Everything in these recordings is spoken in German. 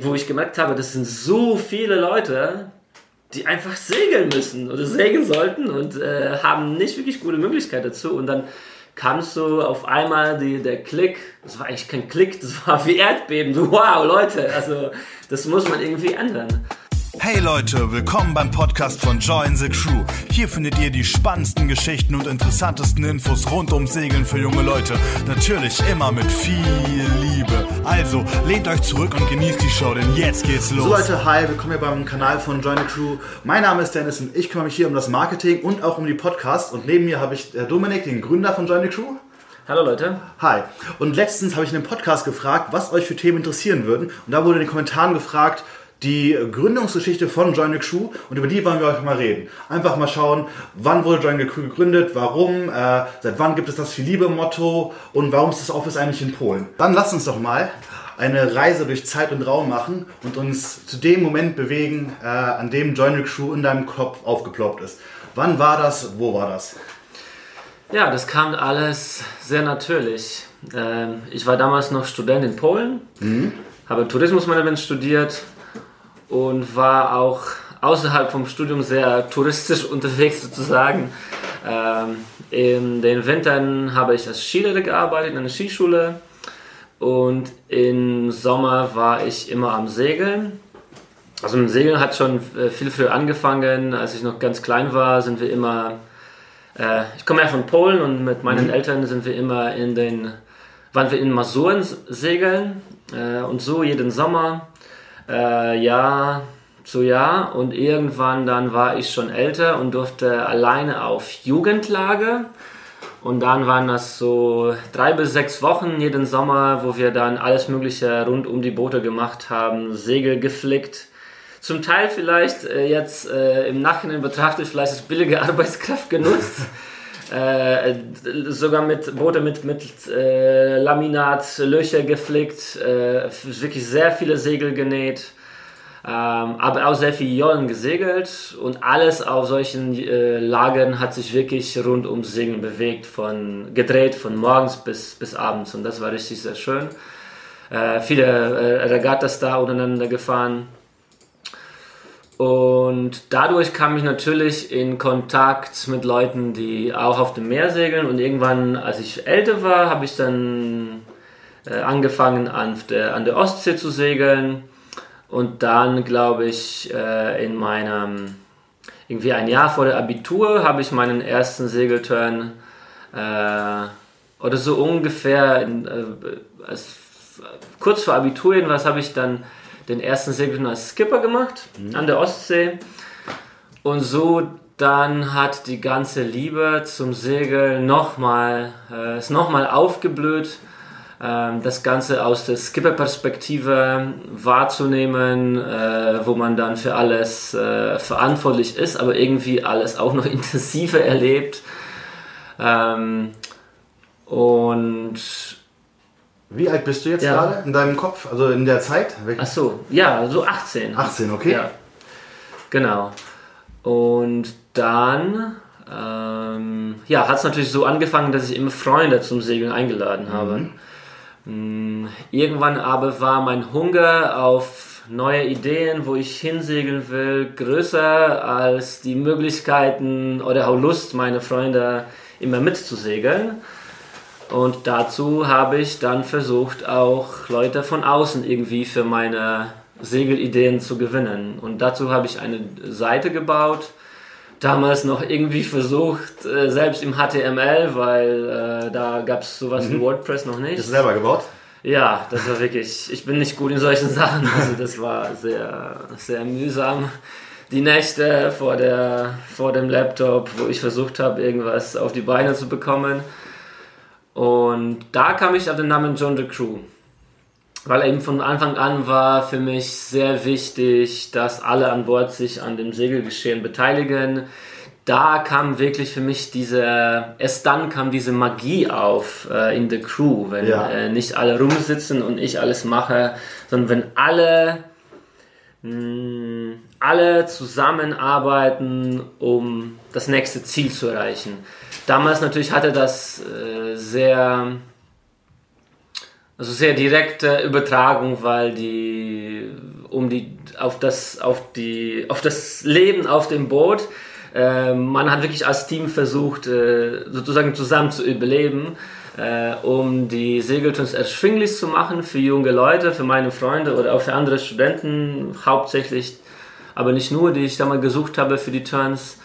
wo ich gemerkt habe, das sind so viele Leute, die einfach segeln müssen oder segeln sollten und äh, haben nicht wirklich gute Möglichkeit dazu. Und dann kam so auf einmal die, der Klick, das war eigentlich kein Klick, das war wie Erdbeben. Wow, Leute, also das muss man irgendwie ändern. Hey Leute, willkommen beim Podcast von Join the Crew. Hier findet ihr die spannendsten Geschichten und interessantesten Infos rund ums Segeln für junge Leute. Natürlich immer mit viel Liebe. Also lehnt euch zurück und genießt die Show, denn jetzt geht's los. So Leute, hi, willkommen hier beim Kanal von Join the Crew. Mein Name ist Dennis und ich kümmere mich hier um das Marketing und auch um die Podcasts. Und neben mir habe ich äh, Dominik, den Gründer von Join the Crew. Hallo Leute. Hi. Und letztens habe ich in einem Podcast gefragt, was euch für Themen interessieren würden. Und da wurde in den Kommentaren gefragt, die Gründungsgeschichte von the Crew und über die wollen wir heute mal reden. Einfach mal schauen, wann wurde the Crew gegründet, warum, äh, seit wann gibt es das Viel Liebe-Motto und warum ist das Office eigentlich in Polen. Dann lasst uns doch mal eine Reise durch Zeit und Raum machen und uns zu dem Moment bewegen, äh, an dem the Crew in deinem Kopf aufgeploppt ist. Wann war das? Wo war das? Ja, das kam alles sehr natürlich. Ähm, ich war damals noch Student in Polen, mhm. habe Tourismusmanagement studiert und war auch außerhalb vom Studium sehr touristisch unterwegs sozusagen. Ähm, in den Wintern habe ich als Skilehrer gearbeitet in einer Skischule und im Sommer war ich immer am Segeln. Also mit Segeln hat schon äh, viel früher angefangen. Als ich noch ganz klein war, sind wir immer, äh, ich komme ja von Polen und mit meinen mhm. Eltern sind wir immer in den, waren wir in Masuren segeln äh, und so jeden Sommer äh, Jahr zu Jahr und irgendwann dann war ich schon älter und durfte alleine auf Jugendlage. Und dann waren das so drei bis sechs Wochen jeden Sommer, wo wir dann alles Mögliche rund um die Boote gemacht haben, Segel geflickt. Zum Teil vielleicht äh, jetzt äh, im Nachhinein betrachtet, vielleicht als billige Arbeitskraft genutzt. Äh, sogar mit Boote mit, mit äh, Laminat, Löcher geflickt, äh, wirklich sehr viele Segel genäht, ähm, aber auch sehr viele Jollen gesegelt und alles auf solchen äh, Lagern hat sich wirklich rund ums Segeln bewegt, von, gedreht von morgens bis, bis abends und das war richtig sehr schön. Äh, viele äh, Regattas da untereinander gefahren und dadurch kam ich natürlich in Kontakt mit Leuten, die auch auf dem Meer segeln. Und irgendwann, als ich älter war, habe ich dann äh, angefangen an der, an der Ostsee zu segeln. Und dann, glaube ich, äh, in meinem, irgendwie ein Jahr vor der Abitur, habe ich meinen ersten Segelturn äh, oder so ungefähr, in, äh, als, kurz vor Abitur jedenfalls, habe ich dann den ersten Segeltouren als Skipper gemacht mhm. an der Ostsee. Und so dann hat die ganze Liebe zum Segeln nochmal, äh, ist nochmal aufgeblüht. Ähm, das Ganze aus der Skipper-Perspektive wahrzunehmen, äh, wo man dann für alles äh, verantwortlich ist, aber irgendwie alles auch noch intensiver erlebt. Ähm, und wie alt bist du jetzt ja. gerade in deinem Kopf, also in der Zeit? Ach so, ja, so 18. 18, okay. Ja. Genau. Und dann ähm, ja, hat es natürlich so angefangen, dass ich immer Freunde zum Segeln eingeladen habe. Mhm. Irgendwann aber war mein Hunger auf neue Ideen, wo ich hinsegeln will, größer als die Möglichkeiten oder auch Lust, meine Freunde immer mitzusegeln. Und dazu habe ich dann versucht, auch Leute von außen irgendwie für meine Segelideen zu gewinnen. Und dazu habe ich eine Seite gebaut. Damals noch irgendwie versucht, äh, selbst im HTML, weil äh, da gab es sowas mhm. wie WordPress noch nicht. Du selber gebaut? Ja, das war wirklich, ich bin nicht gut in solchen Sachen. Also das war sehr, sehr mühsam. Die Nächte vor, der, vor dem Laptop, wo ich versucht habe, irgendwas auf die Beine zu bekommen. Und da kam ich auf den Namen John the Crew. Weil eben von Anfang an war für mich sehr wichtig, dass alle an Bord sich an dem Segelgeschehen beteiligen. Da kam wirklich für mich diese, erst dann kam diese Magie auf äh, in the Crew, wenn ja. äh, nicht alle rumsitzen und ich alles mache, sondern wenn alle mm, alle zusammenarbeiten, um das nächste Ziel zu erreichen. Damals natürlich hatte das äh, sehr, also sehr direkte Übertragung, weil die, um die, auf, das, auf, die, auf das Leben auf dem Boot. Äh, man hat wirklich als Team versucht, äh, sozusagen zusammen zu überleben, äh, um die Segelturns erschwinglich zu machen für junge Leute, für meine Freunde oder auch für andere Studenten, hauptsächlich, aber nicht nur, die ich da mal gesucht habe für die Turns.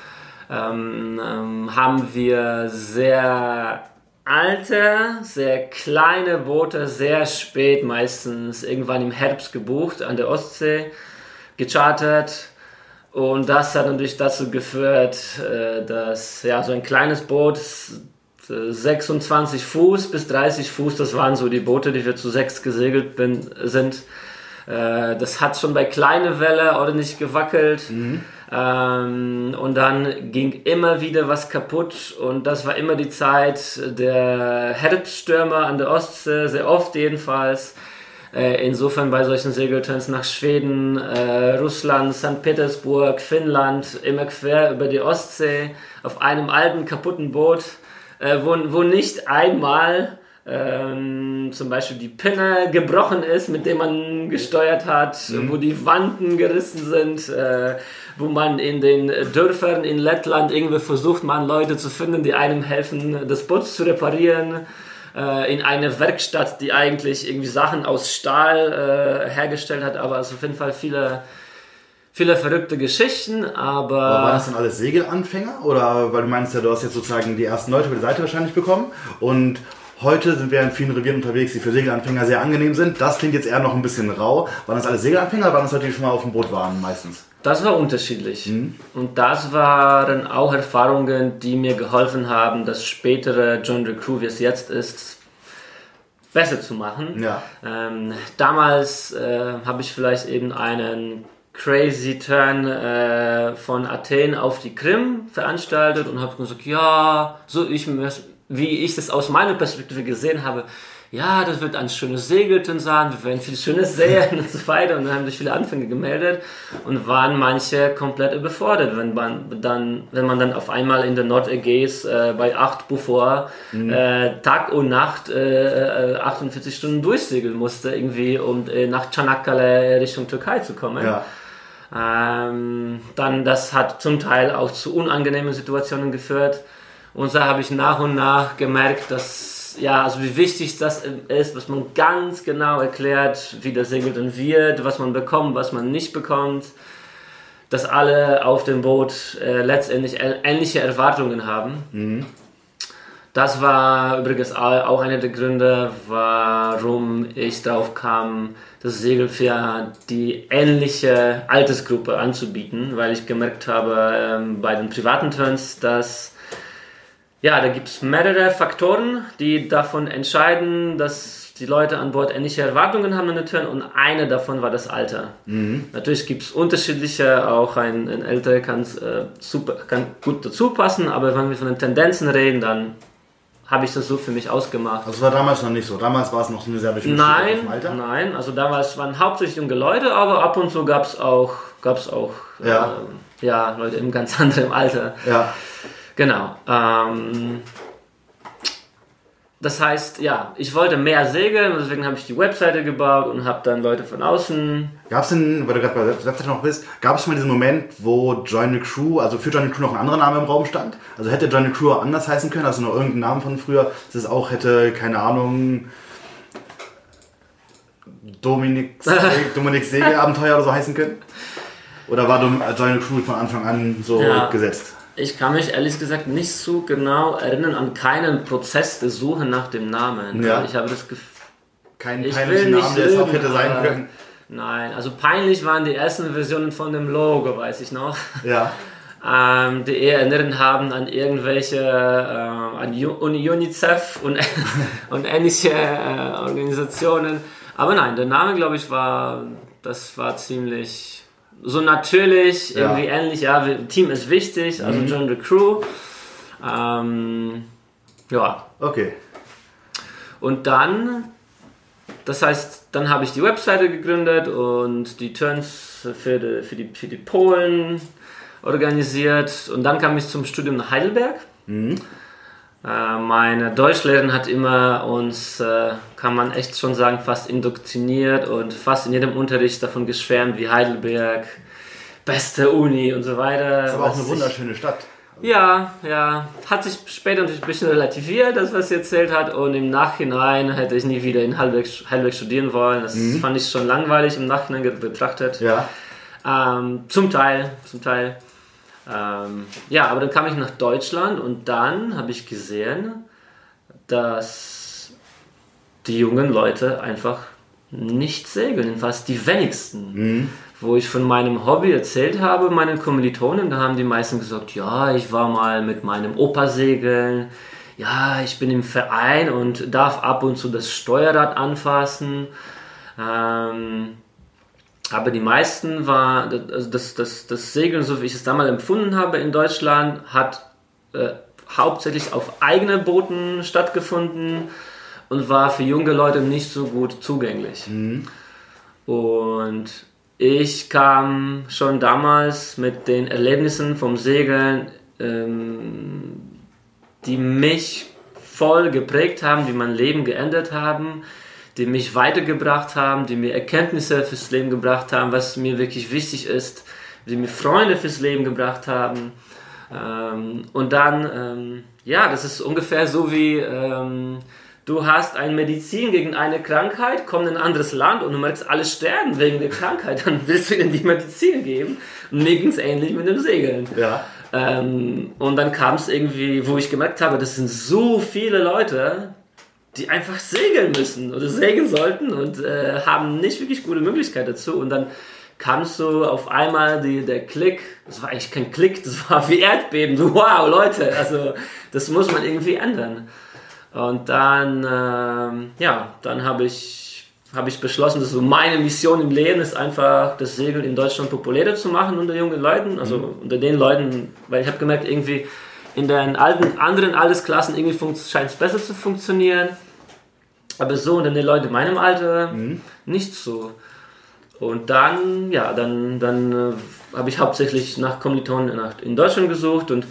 Ähm, ähm, haben wir sehr alte, sehr kleine Boote, sehr spät, meistens irgendwann im Herbst gebucht an der Ostsee, gechartert. Und das hat natürlich dazu geführt, äh, dass ja, so ein kleines Boot, 26 Fuß bis 30 Fuß, das waren so die Boote, die wir zu sechs gesegelt bin, sind. Äh, das hat schon bei kleiner Welle ordentlich gewackelt. Mhm. Ähm, und dann ging immer wieder was kaputt und das war immer die Zeit der Herbststürme an der Ostsee, sehr oft jedenfalls. Äh, insofern bei solchen Segelturns nach Schweden, äh, Russland, St. Petersburg, Finnland, immer quer über die Ostsee auf einem alten kaputten Boot, äh, wo, wo nicht einmal ähm, zum Beispiel die Pinne gebrochen ist, mit dem man gesteuert hat, mhm. wo die Wanden gerissen sind, äh, wo man in den Dörfern in Lettland irgendwie versucht, man Leute zu finden, die einem helfen, das Boot zu reparieren. Äh, in eine Werkstatt, die eigentlich irgendwie Sachen aus Stahl äh, hergestellt hat, aber also auf jeden Fall viele viele verrückte Geschichten, aber. aber waren das dann alles Segelanfänger? Oder weil du meinst ja, du hast jetzt sozusagen die ersten Leute über die Seite wahrscheinlich bekommen und Heute sind wir in vielen Revieren unterwegs, die für Segelanfänger sehr angenehm sind. Das klingt jetzt eher noch ein bisschen rau. Waren das alles Segelanfänger oder waren das Leute, die schon mal auf dem Boot waren meistens? Das war unterschiedlich. Mhm. Und das waren auch Erfahrungen, die mir geholfen haben, das spätere John the Crew, wie es jetzt ist, besser zu machen. Ja. Ähm, damals äh, habe ich vielleicht eben einen Crazy Turn äh, von Athen auf die Krim veranstaltet und habe gesagt, ja, so ich wie ich das aus meiner Perspektive gesehen habe, ja, das wird ein schönes Segelten sein, wir werden viel Schönes sehen und so weiter. Und dann haben sich viele Anfänge gemeldet und waren manche komplett überfordert, wenn man dann, wenn man dann auf einmal in der Nordägäis äh, bei 8 Beaufort mhm. äh, Tag und Nacht äh, 48 äh, Stunden durchsegeln musste, irgendwie, um äh, nach Çanakkale Richtung Türkei zu kommen. Ja. Ähm, dann, das hat zum Teil auch zu unangenehmen Situationen geführt. Und da habe ich nach und nach gemerkt, dass, ja, also wie wichtig das ist, was man ganz genau erklärt, wie das Segel dann wird, was man bekommt, was man nicht bekommt. Dass alle auf dem Boot äh, letztendlich ähnliche Erwartungen haben. Mhm. Das war übrigens auch einer der Gründe, warum ich darauf kam, das Segel für die ähnliche Altersgruppe anzubieten, weil ich gemerkt habe ähm, bei den privaten Turns, dass ja, da gibt es mehrere Faktoren, die davon entscheiden, dass die Leute an Bord ähnliche Erwartungen haben an den Turn und eine davon war das Alter. Mhm. Natürlich gibt es unterschiedliche, auch ein, ein Älterer kann, äh, super, kann gut dazu passen, aber wenn wir von den Tendenzen reden, dann habe ich das so für mich ausgemacht. Also war damals noch nicht so. Damals war es noch eine sehr bestimmte Nein, Alter. nein. Also damals waren hauptsächlich junge Leute, aber ab und zu gab es auch, gab's auch ja. Äh, ja, Leute im ganz anderen Alter. Ja. Genau. Ähm, das heißt, ja, ich wollte mehr segeln, deswegen habe ich die Webseite gebaut und habe dann Leute von außen. Gab es denn, weil du gerade bei der Webseite noch bist, gab es mal diesen Moment, wo Join the Crew, also für Join the Crew noch ein anderer Name im Raum stand? Also hätte Join the Crew auch anders heißen können, also noch irgendeinen Namen von früher, dass es auch hätte, keine Ahnung, Dominik, Dominik Segelabenteuer oder so heißen können? Oder war Join the Crew von Anfang an so ja. gesetzt? Ich kann mich ehrlich gesagt nicht so genau erinnern an keinen Prozess der Suche nach dem Namen. Ja. Ich habe das Gefühl. Kein peinlichen Namen, der es auch hätte sein können. Nein, also peinlich waren die ersten Versionen von dem Logo, weiß ich noch. Ja. ähm, die eher erinnern haben an irgendwelche, äh, an UNICEF und, und ähnliche äh, Organisationen. Aber nein, der Name, glaube ich, war, das war ziemlich so natürlich, ja. irgendwie ähnlich, ja, Team ist wichtig, also mhm. John the Crew. Ähm, ja. Okay. Und dann, das heißt, dann habe ich die Webseite gegründet und die Turns für die, für die, für die Polen organisiert und dann kam ich zum Studium nach Heidelberg. Mhm. Äh, meine Deutschlehrerin hat immer uns, äh, kann man echt schon sagen, fast indoktriniert und fast in jedem Unterricht davon geschwärmt, wie Heidelberg, beste Uni und so weiter. Das ist aber auch eine wunderschöne Stadt. Ja, ja. Hat sich später natürlich ein bisschen relativiert, das, was sie erzählt hat. Und im Nachhinein hätte ich nie wieder in Heidelberg, Heidelberg studieren wollen. Das fand ich schon langweilig im Nachhinein betrachtet. Ja. Ähm, zum Teil, zum Teil. Ähm, ja, aber dann kam ich nach Deutschland und dann habe ich gesehen, dass die jungen Leute einfach nicht segeln, fast die wenigsten. Wo ich von meinem Hobby erzählt habe, meinen Kommilitonen, da haben die meisten gesagt, ja, ich war mal mit meinem Opa segeln, ja, ich bin im Verein und darf ab und zu das Steuerrad anfassen. Ähm, aber die meisten war, also das, das, das Segeln, so wie ich es damals empfunden habe in Deutschland, hat äh, hauptsächlich auf eigenen Booten stattgefunden und war für junge Leute nicht so gut zugänglich. Und ich kam schon damals mit den Erlebnissen vom Segeln, ähm, die mich voll geprägt haben, die mein Leben geändert haben, die mich weitergebracht haben, die mir Erkenntnisse fürs Leben gebracht haben, was mir wirklich wichtig ist, die mir Freunde fürs Leben gebracht haben. Ähm, und dann, ähm, ja, das ist ungefähr so wie ähm, du hast eine Medizin gegen eine Krankheit, kommst in ein anderes Land und du möchtest alle sterben wegen der Krankheit, dann willst du ihnen die Medizin geben. Und mir ging es ähnlich mit dem Segeln. Ja. Ähm, und dann kam es irgendwie, wo ich gemerkt habe, das sind so viele Leute, die einfach segeln müssen oder segeln sollten und äh, haben nicht wirklich gute Möglichkeit dazu. Und dann kam so auf einmal die, der Klick, das war eigentlich kein Klick, das war wie Erdbeben, so wow Leute, also das muss man irgendwie ändern. Und dann, ähm, ja, dann habe ich, habe ich beschlossen, dass so meine Mission im Leben ist einfach, das Segeln in Deutschland populärer zu machen unter jungen Leuten, also unter den Leuten, weil ich habe gemerkt, irgendwie in den alten, anderen Altersklassen irgendwie scheint es besser zu funktionieren, aber so unter den Leuten in meinem Alter nicht so. Und dann, ja, dann, dann äh, habe ich hauptsächlich nach Kommilitonen nach, in Deutschland gesucht und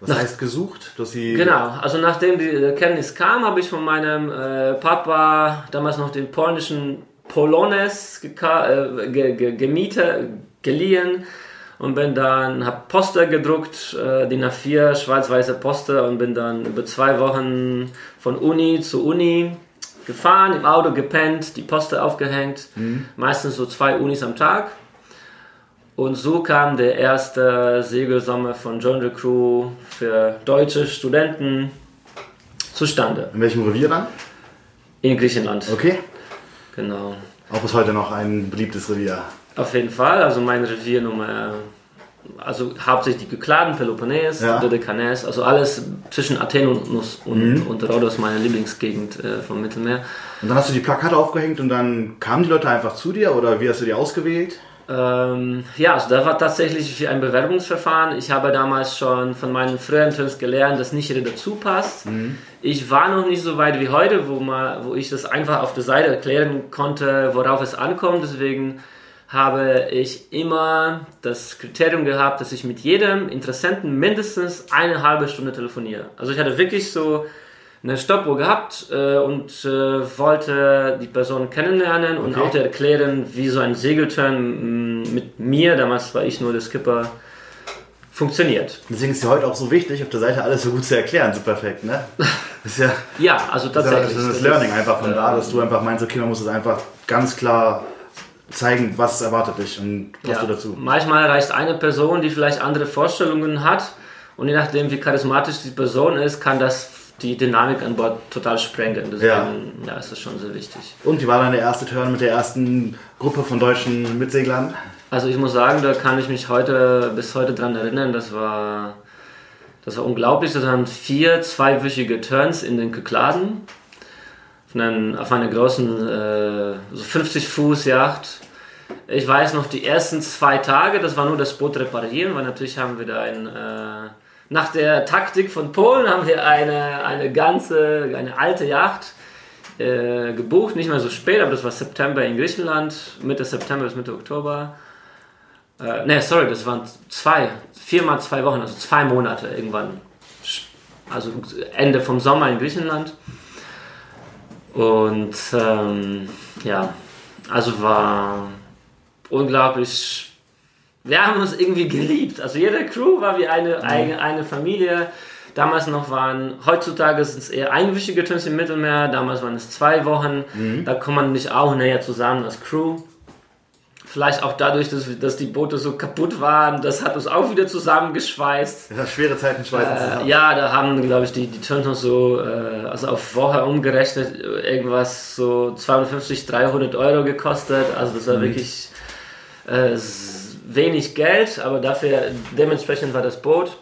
Was heißt gesucht? Dass sie Genau, also nachdem die Erkenntnis kam, habe ich von meinem äh, Papa damals noch den polnischen Polones äh, ge ge gemietet, geliehen und bin dann, habe Poster gedruckt, äh, DIN A4, schwarz-weiße Poster und bin dann über zwei Wochen von Uni zu Uni gefahren, im Auto gepennt, die Poster aufgehängt, meistens so zwei Unis am Tag. Und so kam der erste Segelsommer von John the Crew für deutsche Studenten zustande. In welchem Revier dann? In Griechenland. Okay. Genau. Auch bis heute noch ein beliebtes Revier. Auf jeden Fall. Also mein Reviernummer, also hauptsächlich die Kykladen, Peloponnes, Ja. Dodekanäs, also alles zwischen Athen und, und, und Rhodos, meine Lieblingsgegend äh, vom Mittelmeer. Und dann hast du die Plakate aufgehängt und dann kamen die Leute einfach zu dir oder wie hast du die ausgewählt? Ähm, ja, also da war tatsächlich ein Bewerbungsverfahren. Ich habe damals schon von meinen früheren Films gelernt, dass nicht jeder dazu passt. Ich war noch nicht so weit wie heute, wo, mal, wo ich das einfach auf der Seite erklären konnte, worauf es ankommt. Deswegen habe ich immer das Kriterium gehabt, dass ich mit jedem Interessenten mindestens eine halbe Stunde telefoniere. Also ich hatte wirklich so eine Stoppuhr gehabt äh, und äh, wollte die Person kennenlernen und Okay. auch erklären, wie so ein Segelturn mh, mit mir, damals war ich nur der Skipper, funktioniert. Deswegen ist ja heute auch so wichtig, auf der Seite alles so gut zu erklären. So perfekt, ne? Ist ja, Ja, also das, ist ja tatsächlich. das, ist das Learning einfach von da, dass du einfach meinst, okay, man muss es einfach ganz klar zeigen, was erwartet dich und passt Ja, du dazu. Manchmal reicht eine Person, die vielleicht andere Vorstellungen hat und je nachdem, wie charismatisch die Person ist, kann das die Dynamik an Bord total sprengen. Deswegen ja. ist das schon sehr wichtig. Und wie war dann der erste Turn mit der ersten Gruppe von deutschen Mitseglern? Also ich muss sagen, da kann ich mich heute bis heute dran erinnern. Das war, das war unglaublich. Das waren vier zweiwöchige Turns in den Kykladen. Auf, einem, auf einer großen äh, so 50 Fuß Yacht. Ich weiß noch die ersten zwei Tage, das war nur das Boot reparieren, weil natürlich haben wir da ein äh, nach der Taktik von Polen haben wir eine, eine ganze, eine alte Yacht äh, gebucht, nicht mehr so spät, aber das war September in Griechenland, Mitte September bis Mitte Oktober. Äh, ne, sorry, das waren zwei, viermal zwei Wochen, also zwei Monate irgendwann. also Ende vom Sommer in Griechenland. Und ähm, ja, also war unglaublich. Wir haben uns irgendwie geliebt. Also jede Crew war wie eine, eine, eine Familie. Damals noch waren, heutzutage sind es eher einwöchige Turns im Mittelmeer, damals waren es zwei Wochen. Da kommt man nicht auch näher zusammen als Crew. Vielleicht auch dadurch, dass, dass die Boote so kaputt waren, das hat uns auch wieder zusammengeschweißt. Ja, schwere Zeiten schweißen Äh, zusammen. ja, da haben, glaube ich, die, die Turtles so, äh, also auf Woche umgerechnet, irgendwas so 250, 300 Euro gekostet. Also das war Mhm. wirklich äh, wenig Geld, aber dafür, dementsprechend war das Boot.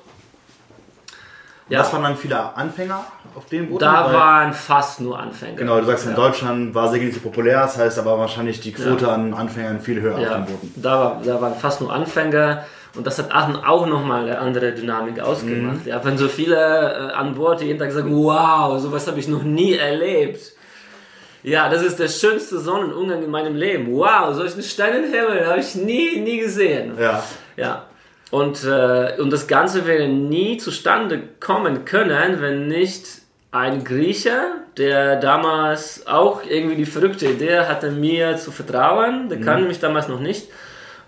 Ja, Das waren dann viele Anfänger auf dem Boot? da waren fast nur Anfänger. Genau, du sagst, in Ja. Deutschland war Segeln nicht so populär, das heißt aber wahrscheinlich die Quote an Anfängern viel höher auf Ja, den Booten. da, war, da waren fast nur Anfänger und das hat auch, auch nochmal eine andere Dynamik ausgemacht. Mhm. Ja, wenn so viele äh, an Bord jeden Tag sagen, wow, sowas habe ich noch nie erlebt. Ja, das ist der schönste Sonnenuntergang in meinem Leben. Wow, solchen Sternenhimmel habe ich nie, nie gesehen. Ja. Ja. Und, äh, und das Ganze wäre nie zustande kommen können, wenn nicht ein Grieche, der damals auch irgendwie die verrückte Idee hatte, mir zu vertrauen, der kannte mich damals noch nicht,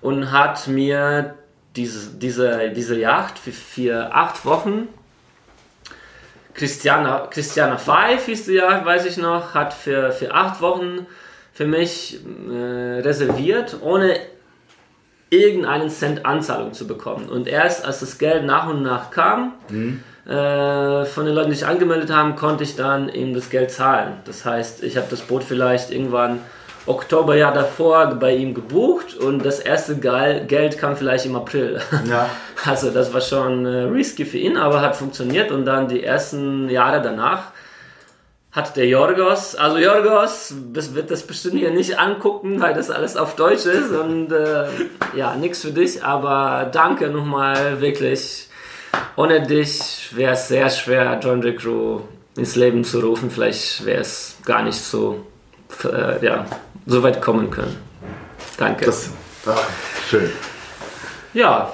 und hat mir diese, diese, diese Yacht für, für acht Wochen, Christiana, Christiana Five hieß die Yacht, weiß ich noch, hat für, für acht Wochen für mich äh, reserviert, ohne irgendeinen Cent Anzahlung zu bekommen. Und erst als das Geld nach und nach kam, äh, von den Leuten, die sich angemeldet haben, konnte ich dann ihm das Geld zahlen. Das heißt, ich habe das Boot vielleicht irgendwann Oktoberjahr davor bei ihm gebucht und das erste Geld kam vielleicht im April. Ja. Also das war schon äh, risky für ihn, aber hat funktioniert und dann die ersten Jahre danach hat der Jorgos, also Jorgos das wird das bestimmt hier nicht angucken, weil das alles auf Deutsch ist und äh, ja, nichts für dich, aber danke nochmal, wirklich. Ohne dich wäre es sehr schwer, John J. Crew ins Leben zu rufen. Vielleicht wäre es gar nicht so, äh, ja, so weit kommen können. Danke. Das, ah, schön. Ja.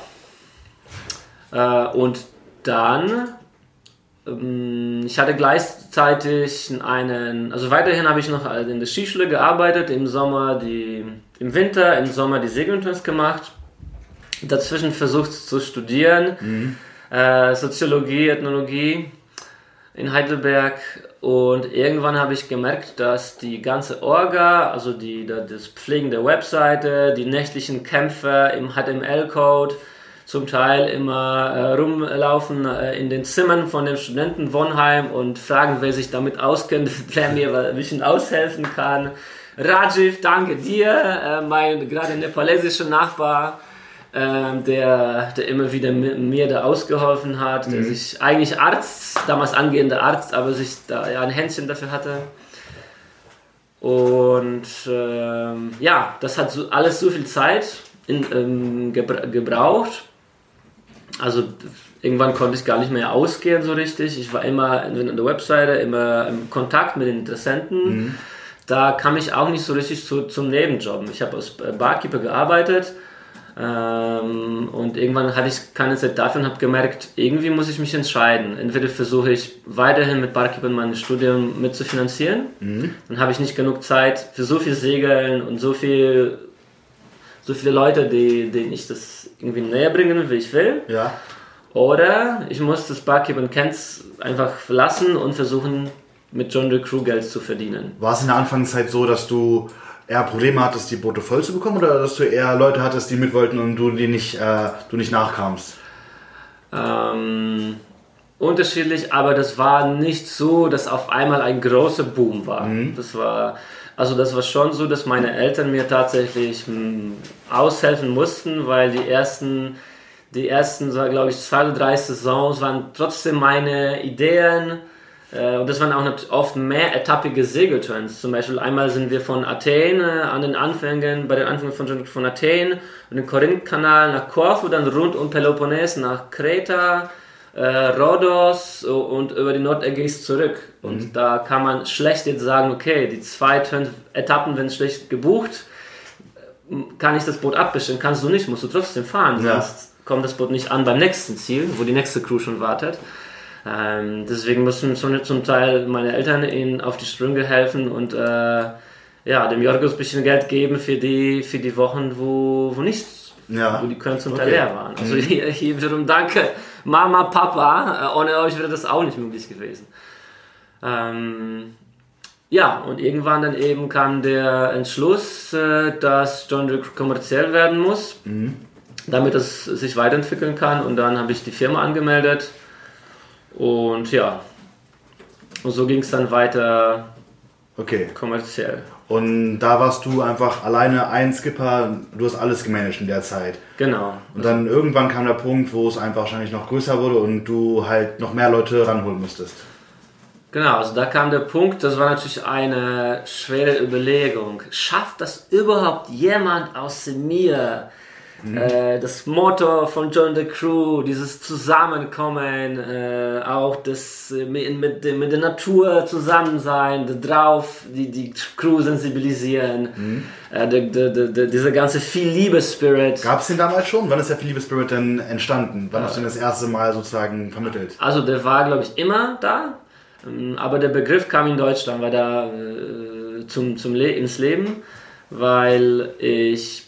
Äh, und dann, ähm, ich hatte gleichzeitig einen, also weiterhin habe ich noch in der Skischule gearbeitet, im Sommer die, im Winter, im Sommer die Segelturns gemacht, dazwischen versucht zu studieren, äh, Soziologie, Ethnologie in Heidelberg und irgendwann habe ich gemerkt, dass die ganze Orga, also die, da- das Pflegen der Webseite, die nächtlichen Kämpfe im HTML-Code, zum Teil immer äh, rumlaufen äh, in den Zimmern von den Studenten Wonheim und fragen, wer sich damit auskennt, wer mir ein bisschen aushelfen kann. Rajiv, danke dir, äh, mein gerade nepalesischer Nachbar ähm, der, der immer wieder mi- mir da ausgeholfen hat, der sich eigentlich Arzt, damals angehender Arzt, aber sich da ja ein Händchen dafür hatte. Und ähm, ja, das hat so, alles so viel Zeit in, ähm, gebra gebraucht. Also irgendwann konnte ich gar nicht mehr ausgehen so richtig. Ich war immer an der Webseite, immer im Kontakt mit den Interessenten. Da kam ich auch nicht so richtig zu, zum Nebenjob. Ich habe als Barkeeper gearbeitet ähm, und irgendwann hatte ich keine Zeit dafür und habe gemerkt, irgendwie muss ich mich entscheiden. Entweder versuche ich weiterhin mit Barkeeper mein Studium mitzufinanzieren, dann habe ich nicht genug Zeit für so viel Segeln und so viel so viele Leute, die, denen ich das irgendwie näher bringen will, wie ich will. Ja. Oder ich muss das Barkeeper Kents einfach verlassen und versuchen, mit John Crew Geld zu verdienen. War es in der Anfangszeit so, dass du eher Probleme hattest, die Boote voll zu bekommen oder dass du eher Leute hattest, die mit wollten und du die nicht, äh, du nicht nachkamst? Ähm, unterschiedlich, aber das war nicht so, dass auf einmal ein großer Boom war. Das war, also das war schon so, dass meine Eltern mir tatsächlich mh, aushelfen mussten, weil die ersten, die ersten, so, glaube ich, zwei oder drei Saisons waren trotzdem meine Ideen. Äh, Und das waren auch oft mehr etappige Segelturns. Zum Beispiel einmal sind wir von Athen äh, an den Anfängen, bei den Anfängen von, von Athen und den Korinthkanal nach Korfu, dann rund um Peloponnes nach Kreta, äh, Rhodos äh, und über die Nordägäis zurück. Und da kann man schlecht jetzt sagen, okay, die zwei Turns Etappen werden schlecht gebucht, kann ich das Boot abbestellen? Kannst du nicht, musst du trotzdem fahren, Ja. sonst kommt das Boot nicht an beim nächsten Ziel, wo die nächste Crew schon wartet. Ähm, deswegen mussten zum, Teil meine Eltern ihnen auf die Sprünge helfen und äh, ja, dem Jorgos ein bisschen Geld geben für die, für die Wochen, wo, wo nichts, Ja. wo die Können zum Teil Okay. leer waren. Also hier, hier wiederum danke Mama, Papa, äh, ohne euch wäre das auch nicht möglich gewesen. Ähm, ja, und irgendwann dann eben kam der Entschluss, äh, dass John Deere kommerziell werden muss, damit es sich weiterentwickeln kann. Und dann habe ich die Firma angemeldet. Und ja, und so ging es dann weiter Okay. kommerziell. Und da warst du einfach alleine ein Skipper, du hast alles gemanagt in der Zeit. Genau. Und dann irgendwann kam der Punkt, wo es einfach wahrscheinlich noch größer wurde und du halt noch mehr Leute ranholen musstest. Genau, also da kam der Punkt, das war natürlich eine schwere Überlegung. Schafft das überhaupt jemand außer mir? Äh, das Motto von John the Crew, dieses Zusammenkommen, äh, auch das äh, mit, mit, mit der Natur zusammen sein, drauf die, die Crew sensibilisieren, äh, der, der, der, der, dieser ganze viel Liebe-Spirit. Gab es den damals schon? Wann ist der Liebe Spirit denn entstanden? Wann hast du den das erste Mal sozusagen vermittelt? Also der war, glaube ich, immer da, ähm, aber der Begriff kam in Deutschland, war da äh, zum, zum Le ins Leben, weil ich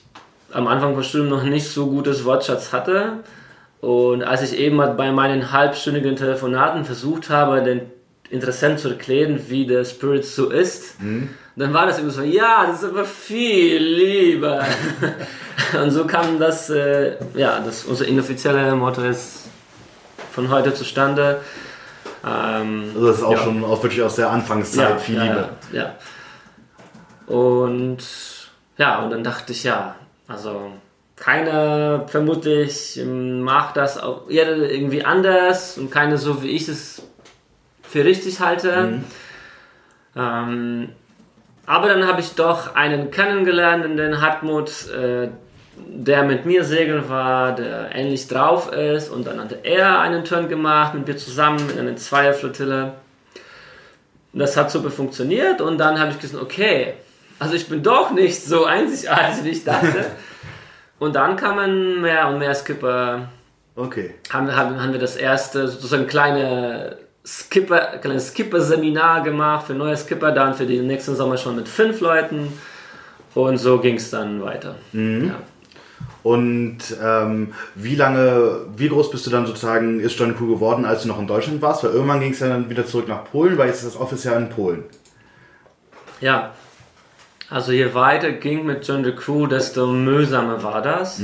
am Anfang Studium noch nicht so gutes Wortschatz hatte. Und als ich eben mal bei meinen halbstündigen Telefonaten versucht habe, den Interessenten zu erklären, wie der Spirit so ist, dann war das immer so, ja, das ist aber viel lieber. Und so kam das, äh, ja, das unser inoffizielle Motto ist von heute zustande. Ähm, Also das ist auch ja. schon auch wirklich aus der Anfangszeit viel Liebe. Ja, ja. Und ja, und dann dachte ich, ja, also keiner vermutlich ähm, macht das auch irgendwie anders und keine so, wie ich es für richtig halte. Ähm, aber dann habe ich doch einen kennengelernt, den Hartmut, äh, der mit mir segeln war, der ähnlich drauf ist. Und dann hatte er einen Turn gemacht mit mir zusammen in einer Zweierflottille. Das hat super funktioniert und dann habe ich gesagt, okay, also ich bin doch nicht so einzigartig, wie ich dachte. und dann kamen mehr und mehr Skipper Okay. haben, haben, haben wir das erste sozusagen kleine Skipper, kleines Skipper-Seminar gemacht für neue Skipper, dann für den nächsten Sommer schon mit fünf Leuten. Und so ging es dann weiter. Ja. Und ähm, wie lange, wie groß bist du dann sozusagen, ist John Crew geworden, als du noch in Deutschland warst? Weil irgendwann ging es ja dann wieder zurück nach Polen, weil jetzt ist das Office ja in Polen. ja, also je weiter ging mit John the Crew, desto mühsamer war das.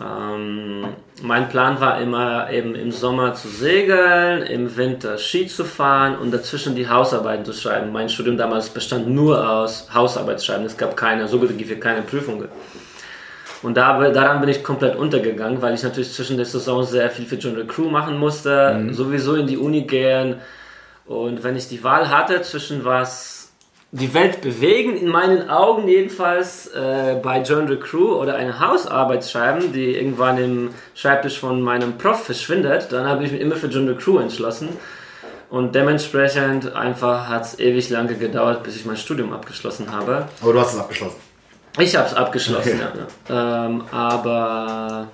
Ähm, mein Plan war immer eben im Sommer zu segeln, im Winter Ski zu fahren und dazwischen die Hausarbeiten zu schreiben. Mein Studium damals bestand nur aus Hausarbeitsschreiben. Es gab keine, so gut wie keine Prüfungen. Und da, daran bin ich komplett untergegangen, weil ich natürlich zwischen der Saison sehr viel für the Crew machen musste, sowieso in die Uni gehen. Und wenn ich die Wahl hatte zwischen was die Welt bewegen, in meinen Augen jedenfalls äh, bei John the Crew oder eine Hausarbeit schreiben, die irgendwann im Schreibtisch von meinem Prof verschwindet, dann habe ich mich immer für John the Crew entschlossen. Und dementsprechend einfach hat es ewig lange gedauert, bis ich mein Studium abgeschlossen habe. Aber du hast es abgeschlossen. Ich habe es abgeschlossen, Okay. ja. ja. Ähm, aber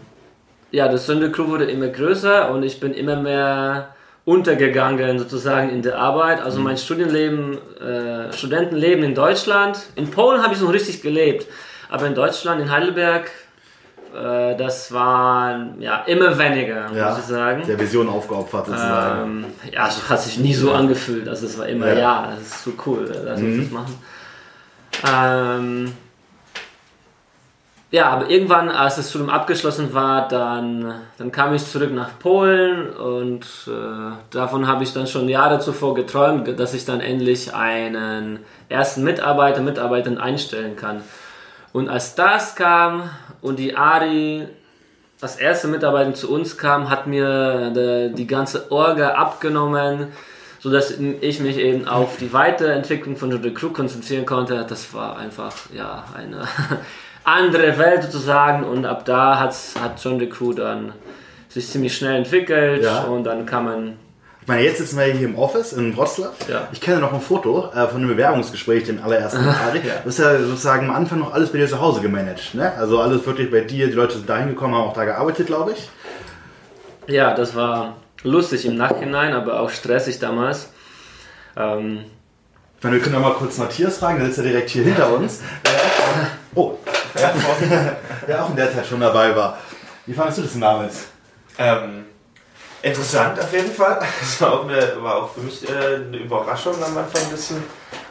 ja, das Sünde Crew wurde immer größer und ich bin immer mehr untergegangen sozusagen in der Arbeit. Also mein Studienleben, äh, Studentenleben in Deutschland. In Polen habe ich noch richtig gelebt, aber in Deutschland, in Heidelberg, äh, das war ja immer weniger, Ja. muss ich sagen. Der Vision aufgeopfert sozusagen. Ähm, ja, es hat sich nie so angefühlt. Also es war immer, Ja. ja, das ist so cool, lass uns das machen. Ähm, ja, aber irgendwann, als das Studium abgeschlossen war, dann, dann kam ich zurück nach Polen und äh, davon habe ich dann schon Jahre zuvor geträumt, dass ich dann endlich einen ersten Mitarbeiter, Mitarbeiterin einstellen kann. Und als das kam und die Ari als erste Mitarbeiterin zu uns kam, hat mir de, die ganze Orga abgenommen, sodass ich mich eben auf die Weiterentwicklung von Crew konzentrieren konnte. Das war einfach ja eine andere Welt sozusagen und ab da hat's, hat John The Crew dann sich ziemlich schnell entwickelt Ja. und dann kann man Ich meine, jetzt sitzen wir hier im Office in Wroclaw. Ja. Ich kenne noch ein Foto äh, von einem Bewerbungsgespräch, dem allerersten mit Ari. Du hast ja sozusagen am Anfang noch alles bei dir zu Hause gemanagt. Ne? Also alles wirklich bei dir. Die Leute sind da hingekommen, haben auch da gearbeitet, glaube ich. Ja, das war lustig im Nachhinein, aber auch stressig damals. Ähm, Ich meine, wir können auch mal kurz Matthias fragen, der sitzt ja direkt hier hinter uns. Oh, der, der auch in der Zeit schon dabei war. Wie fandest du das denn damals? Ähm, interessant auf jeden Fall. Das war auch, eine, war auch für mich äh, eine Überraschung am Anfang ein bisschen.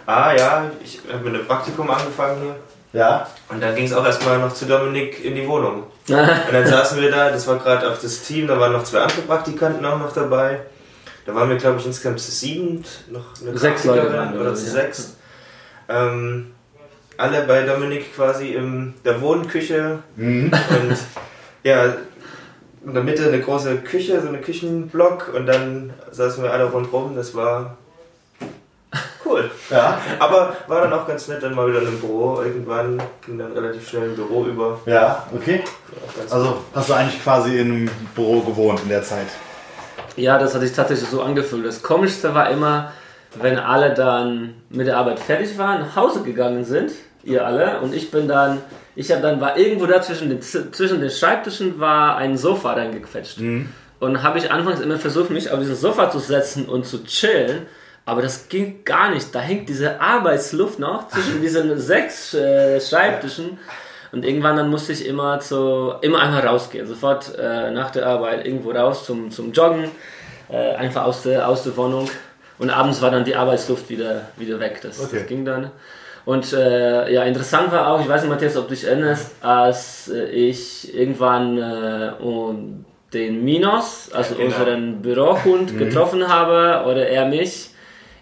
Ah ja, ich habe mit einem Praktikum angefangen hier. Ja? Und dann ging es auch erstmal noch zu Dominik in die Wohnung. Und dann saßen wir da, das war gerade auch das Team, da waren noch zwei andere Praktikanten auch noch dabei. Da waren wir, glaube ich, insgesamt zu sieben, noch eine Sechs Leute waren oder zu ja. sechs. Ähm, alle bei Dominik quasi in der Wohnküche und ja, in der Mitte eine große Küche, so eine Küchenblock und dann saßen wir alle rundherum, das war cool. Ja? Aber war dann auch ganz nett, dann mal wieder in einem Büro. Irgendwann ging dann relativ schnell ein Büro über. Ja, okay. Also hast du eigentlich quasi in einem Büro gewohnt in der Zeit? Ja, das hat sich tatsächlich so angefühlt. Das Komischste war immer, wenn alle dann mit der Arbeit fertig waren, nach Hause gegangen sind, ihr alle, und ich bin dann, ich habe dann, war irgendwo da zwischen den, zwischen den Schreibtischen war ein Sofa reingequetscht. Und habe ich anfangs immer versucht, mich auf dieses Sofa zu setzen und zu chillen, aber das ging gar nicht. Da hängt diese Arbeitsluft noch zwischen diesen sechs äh, Schreibtischen. Und irgendwann dann musste ich immer zu, immer einfach rausgehen, sofort äh, nach der Arbeit irgendwo raus zum, zum Joggen, äh, einfach aus der, aus der Wohnung. Und abends war dann die Arbeitsluft wieder, wieder weg. Das, Okay. das ging dann. Und äh, ja, interessant war auch, ich weiß nicht, Matthias, ob du dich erinnerst, als äh, ich irgendwann äh, und den Minos, also Ja, genau. unseren Bürohund, getroffen habe oder er mich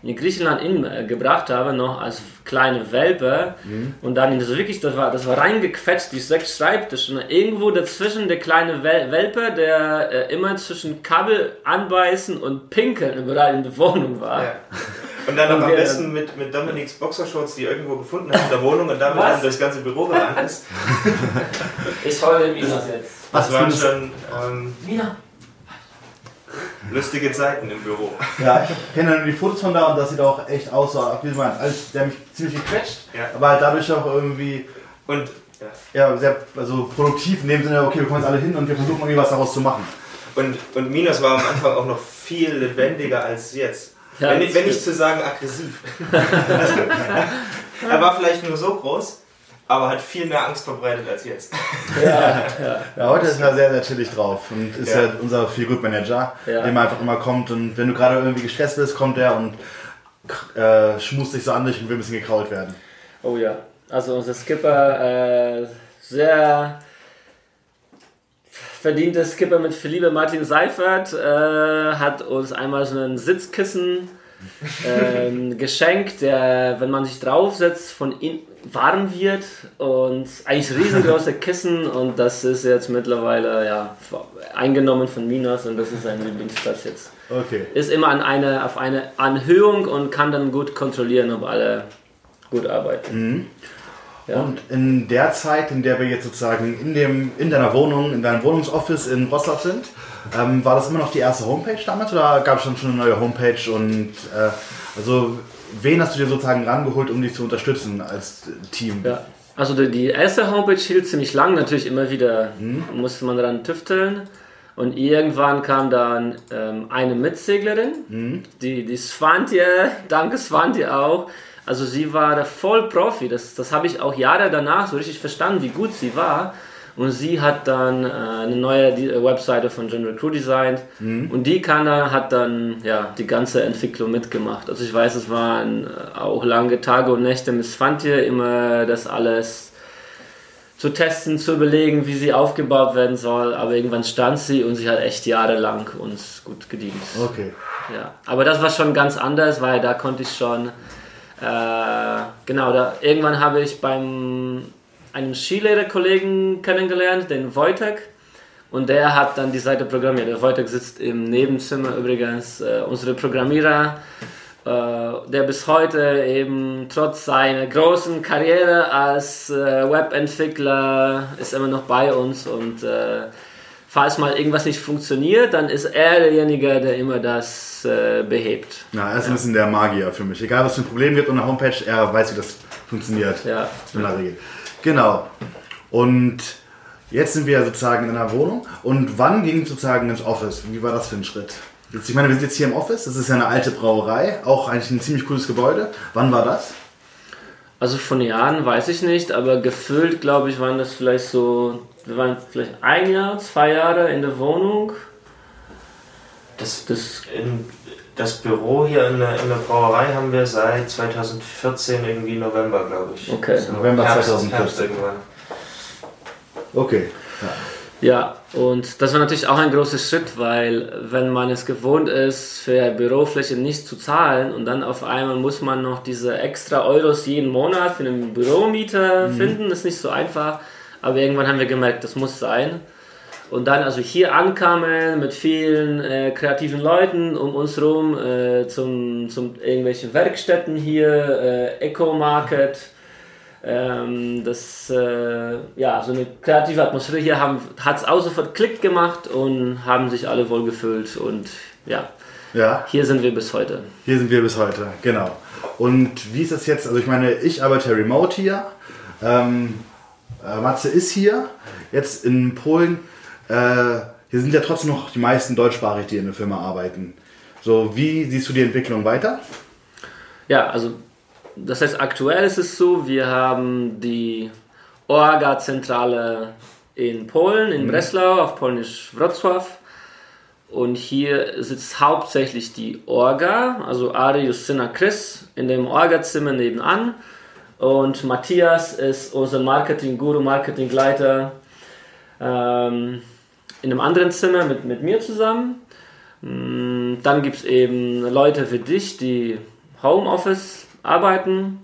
in Griechenland in, äh, gebracht habe, noch als kleine Welpe. Und dann das wirklich, das war, das war reingequetscht, die sechs Schreibtische. Und irgendwo dazwischen der kleine Wel Welpe, der äh, immer zwischen Kabel anbeißen und pinkeln überall in der Wohnung war. Ja. Und dann noch am besten mit, mit Dominiks Boxershorts, die er irgendwo gefunden hat in der Wohnung und damit Was? dann durchs ganze Büro gerannt ist. Ich heule Minos jetzt. Das waren findest- schon ähm, Mina. lustige Zeiten im Büro. Ja, ich kenne ja nur die Fotos von da und das sieht auch echt aus, so, wie du meinst, als der mich ziemlich gequetscht, Ja. aber halt dadurch auch irgendwie Und ja. ja, sehr also produktiv in dem Sinne, okay, wir kommen jetzt alle hin und wir versuchen irgendwie was daraus zu machen. Und, und Minos war am Anfang auch noch viel lebendiger als jetzt. Ja, wenn, wenn nicht zu sagen aggressiv. also, er war vielleicht nur so groß, aber hat viel mehr Angst verbreitet als jetzt. Ja, heute ist er sehr, sehr chillig drauf und ist ja, Ja. unser Feel Good Manager, Ja. der einfach immer kommt und wenn du gerade irgendwie gestresst bist, kommt er und äh, schmust dich so an dich und will ein bisschen gekrault werden. Oh ja, also unser Skipper, äh, sehr verdienter Skipper mit Philippe Martin Seifert, äh, hat uns einmal so einen Sitzkissen ähm, geschenkt, der, wenn man sich draufsetzt, von innen warm wird und eigentlich riesengroße Kissen und das ist jetzt mittlerweile ja eingenommen von Minos und das ist sein Lieblingsplatz jetzt. Okay. Ist immer an eine, auf eine Anhöhung und kann dann gut kontrollieren, ob alle gut arbeiten. Ja. Und in der Zeit, in der wir jetzt sozusagen in, dem, in deiner Wohnung, in deinem Wohnungsoffice in Wroclaw sind, ähm, war das immer noch die erste Homepage damals oder gab es dann schon eine neue Homepage und äh, also wen hast du dir sozusagen rangeholt, um dich zu unterstützen als Team? Ja. Also die, erste Homepage hielt ziemlich lang, natürlich immer wieder musste man daran tüfteln. Und irgendwann kam dann ähm, eine Mitseglerin, die, die Svantje, danke Svantje auch. Also sie war da voll Profi, das, das habe ich auch Jahre danach so richtig verstanden, wie gut sie war. Und sie hat dann äh, eine neue äh, Webseite von General Crew designt und die kann hat dann ja, die ganze Entwicklung mitgemacht. Also ich weiß, es waren äh, auch lange Tage und Nächte mit Svantje, immer das alles zu testen, zu überlegen, wie sie aufgebaut werden soll. Aber irgendwann stand sie und sie hat echt jahrelang uns gut gedient. Okay. Ja, aber das war schon ganz anders, weil da konnte ich schon, genau, da, irgendwann habe ich beim einen Skilehrerkollegen kennengelernt, den Wojtek, und der hat dann die Seite programmiert. Der Wojtek sitzt im Nebenzimmer übrigens, äh, unsere Programmierer, äh, der bis heute eben trotz seiner großen Karriere als äh, Webentwickler ist immer noch bei uns und äh, falls mal irgendwas nicht funktioniert, dann ist er derjenige, der immer das äh, behebt. Ja, er ist ein bisschen der Magier für mich. Egal, was für ein Problem gibt und eine Homepage, er weiß, wie das funktioniert. Ja. In der Regel. Genau. Und jetzt sind wir sozusagen in einer Wohnung. Und wann ging es sozusagen ins Office? Wie war das für ein Schritt? Jetzt, ich meine, wir sind jetzt hier im Office, das ist ja eine alte Brauerei, auch eigentlich ein ziemlich cooles Gebäude. Wann war das? Also von Jahren weiß ich nicht, aber gefühlt, glaube ich, waren das vielleicht so, wir waren vielleicht ein Jahr, zwei Jahre in der Wohnung. Das, Das, in, das Büro hier in der, in der Brauerei haben wir seit 2014 irgendwie November, glaube ich. Okay. November Herbst, 2014. Herbst irgendwann. Okay. ja, und das war natürlich auch ein großer Schritt, weil wenn man es gewohnt ist, für Bürofläche nicht zu zahlen und dann auf einmal muss man noch diese extra Euros jeden Monat für einen Büromieter finden, ist nicht so einfach. Aber irgendwann haben wir gemerkt, das muss sein. Und dann also hier ankamen mit vielen äh, kreativen Leuten um uns rum äh, zum, zum irgendwelchen Werkstätten hier, äh, Eco Market. Ähm, das, äh, ja, so eine kreative Atmosphäre hier hat es auch sofort Klick gemacht und haben sich alle wohlgefühlt und ja, Ja, hier sind wir bis heute. hier sind wir bis heute, genau. Und wie ist das jetzt? Also ich meine, ich arbeite remote hier. Ähm, äh, Matze ist hier, jetzt in Polen. Äh, hier sind ja trotzdem noch die meisten deutschsprachig, die in der Firma arbeiten. So, wie siehst du die Entwicklung weiter? Ja, also das heißt, aktuell ist es so, wir haben die Orga-Zentrale in Polen, in Breslau, auf Polnisch Wrocław. Und hier sitzt hauptsächlich die Orga, also Ari, Justyna, Chris, in dem Orga-Zimmer nebenan. Und Matthias ist unser Marketing-Guru, Marketingleiter ähm, in einem anderen Zimmer mit, mit mir zusammen. Mm, Dann gibt es eben Leute wie dich, die Homeoffice arbeiten.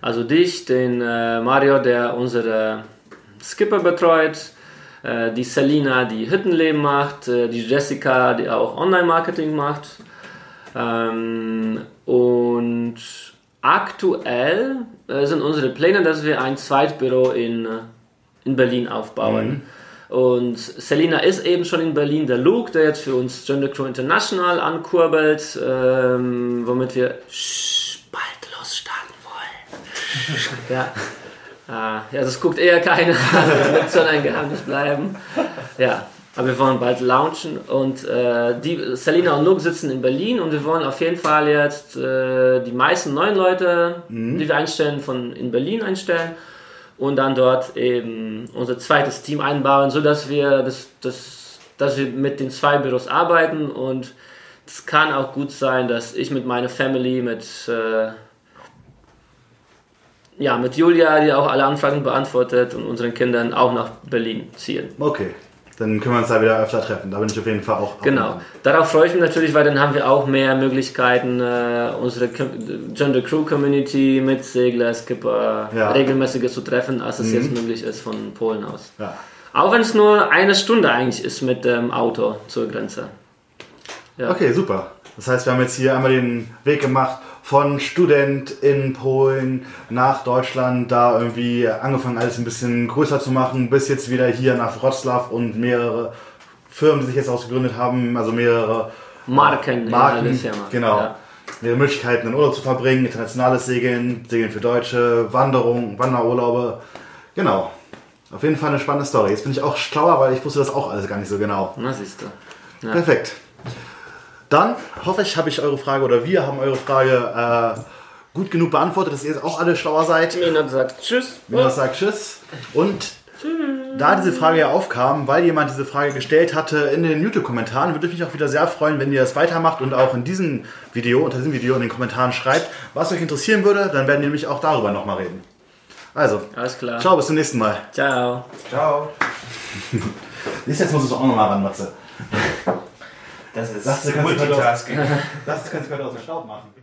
Also dich, den äh, Mario, der unsere Skipper betreut, äh, die Selina, die Hüttenleben macht, äh, die Jessica, die auch Online-Marketing macht. Ähm, und aktuell äh, sind unsere Pläne, dass wir ein Zweitbüro in, äh, in Berlin aufbauen. Und Selina ist eben schon in Berlin. Der Luke, der jetzt für uns Gender Crew International ankurbelt, ähm, womit wir bald losstarten wollen. ja. Äh, ja, das guckt eher keiner. Das wird schon ein Geheimnis bleiben. Ja, aber wir wollen bald launchen und äh, die Selina und Luke sitzen in Berlin und wir wollen auf jeden Fall jetzt äh, die meisten neuen Leute, die wir einstellen, von in Berlin einstellen und dann dort eben unser zweites Team einbauen, so dass wir das, das, dass wir mit den zwei Büros arbeiten und es kann auch gut sein, dass ich mit meiner Family, mit äh, ja, mit Julia, die auch alle Anfragen beantwortet und unseren Kindern auch nach Berlin ziehen. Okay, dann können wir uns da wieder öfter treffen. Da bin ich auf jeden Fall auch. Genau. Darauf freue ich mich natürlich, weil dann haben wir auch mehr Möglichkeiten, äh, unsere Gender Crew Community mit Segler, Skipper Ja. regelmäßiger zu treffen, als es jetzt möglich ist von Polen aus. Ja. Auch wenn es nur eine Stunde eigentlich ist mit dem Auto zur Grenze. Ja. Okay, super. Das heißt, wir haben jetzt hier einmal den Weg gemacht von Student in Polen nach Deutschland, da irgendwie angefangen alles ein bisschen größer zu machen, bis jetzt wieder hier nach Wroclaw und mehrere Firmen, die sich jetzt ausgegründet haben, also mehrere Marken, Marken, genau. Ja. Mehrere Möglichkeiten in Urlaub zu verbringen, internationales Segeln, Segeln für Deutsche, Wanderung, Wanderurlaube. Genau. Auf jeden Fall eine spannende Story. Jetzt bin ich auch schlauer, weil ich wusste das auch alles gar nicht so genau. Na, siehst du. Ja. Perfekt. Dann hoffe ich, habe ich eure Frage oder wir haben eure Frage äh, gut genug beantwortet, dass ihr jetzt auch alle schlauer seid. Mina sagt Tschüss. Jonas sagt Tschüss. Und da diese Frage ja aufkam, weil jemand diese Frage gestellt hatte in den YouTube-Kommentaren, würde ich mich auch wieder sehr freuen, wenn ihr das weitermacht und auch in diesem Video, unter diesem Video in den Kommentaren schreibt, was euch interessieren würde. Dann werden wir nämlich auch darüber nochmal reden. Also, Alles klar. ciao, bis zum nächsten Mal. Ciao. Ciao. Jetzt musst du es auch nochmal ran, Matze. Das ist Das Multitasking. Das kannst du heute aus dem Staub machen.